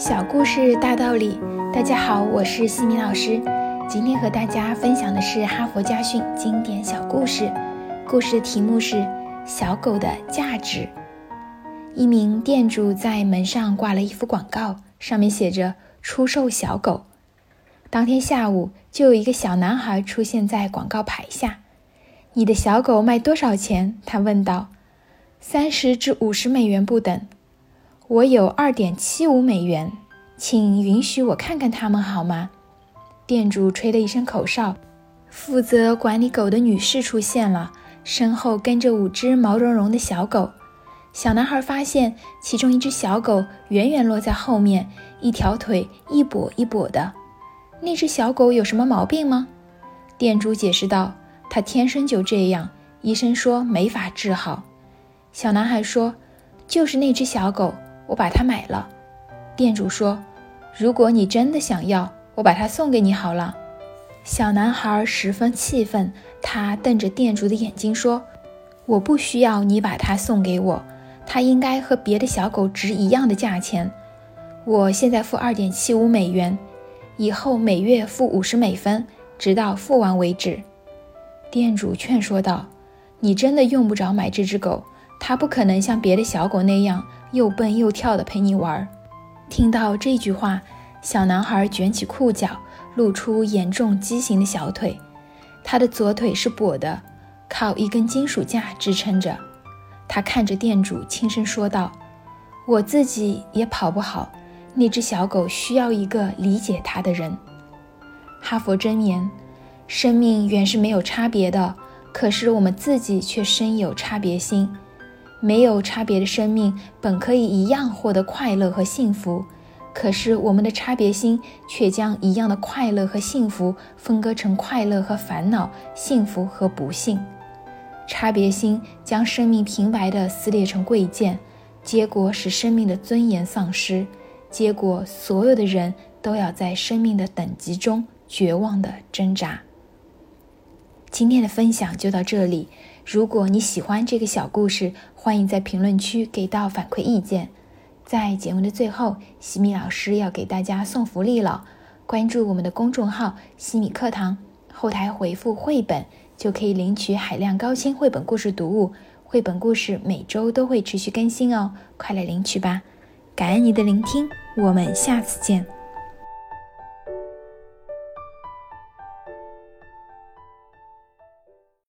小故事大道理，大家好，我是西米老师。今天和大家分享的是哈佛家训经典小故事，故事的题目是《小狗的价值》。一名店主在门上挂了一幅广告，上面写着“出售小狗”。当天下午，就有一个小男孩出现在广告牌下。“你的小狗卖多少钱？”他问道。“三十至五十美元不等。”我有二点七五美元，请允许我看看它们好吗？店主吹了一声口哨，负责管理狗的女士出现了，身后跟着五只毛茸茸的小狗。小男孩发现其中一只小狗远远落在后面，一条腿一跛一跛的。那只小狗有什么毛病吗？店主解释道：“它天生就这样，医生说没法治好。”小男孩说：“就是那只小狗。”我把它买了，店主说：“如果你真的想要，我把它送给你好了。”小男孩十分气愤，他瞪着店主的眼睛说：“我不需要你把它送给我，它应该和别的小狗值一样的价钱。我现在付二点七五美元，以后每月付五十美分，直到付完为止。”店主劝说道：“你真的用不着买这只狗，它不可能像别的小狗那样。”又蹦又跳的陪你玩。听到这句话，小男孩卷起裤脚，露出严重畸形的小腿。他的左腿是跛的，靠一根金属架支撑着。他看着店主，轻声说道：“我自己也跑不好，那只小狗需要一个理解它的人。”哈佛箴言：生命原是没有差别的，可是我们自己却深有差别心。没有差别的生命本可以一样获得快乐和幸福，可是我们的差别心却将一样的快乐和幸福分割成快乐和烦恼、幸福和不幸。差别心将生命平白地撕裂成贵贱，结果使生命的尊严丧失，结果所有的人都要在生命的等级中绝望地挣扎。今天的分享就到这里。如果你喜欢这个小故事，欢迎在评论区给到反馈意见。在节目的最后，西米老师要给大家送福利了。关注我们的公众号“西米课堂”，后台回复“绘本”就可以领取海量高清绘本故事读物。绘本故事每周都会持续更新哦，快来领取吧！感恩你的聆听，我们下次见。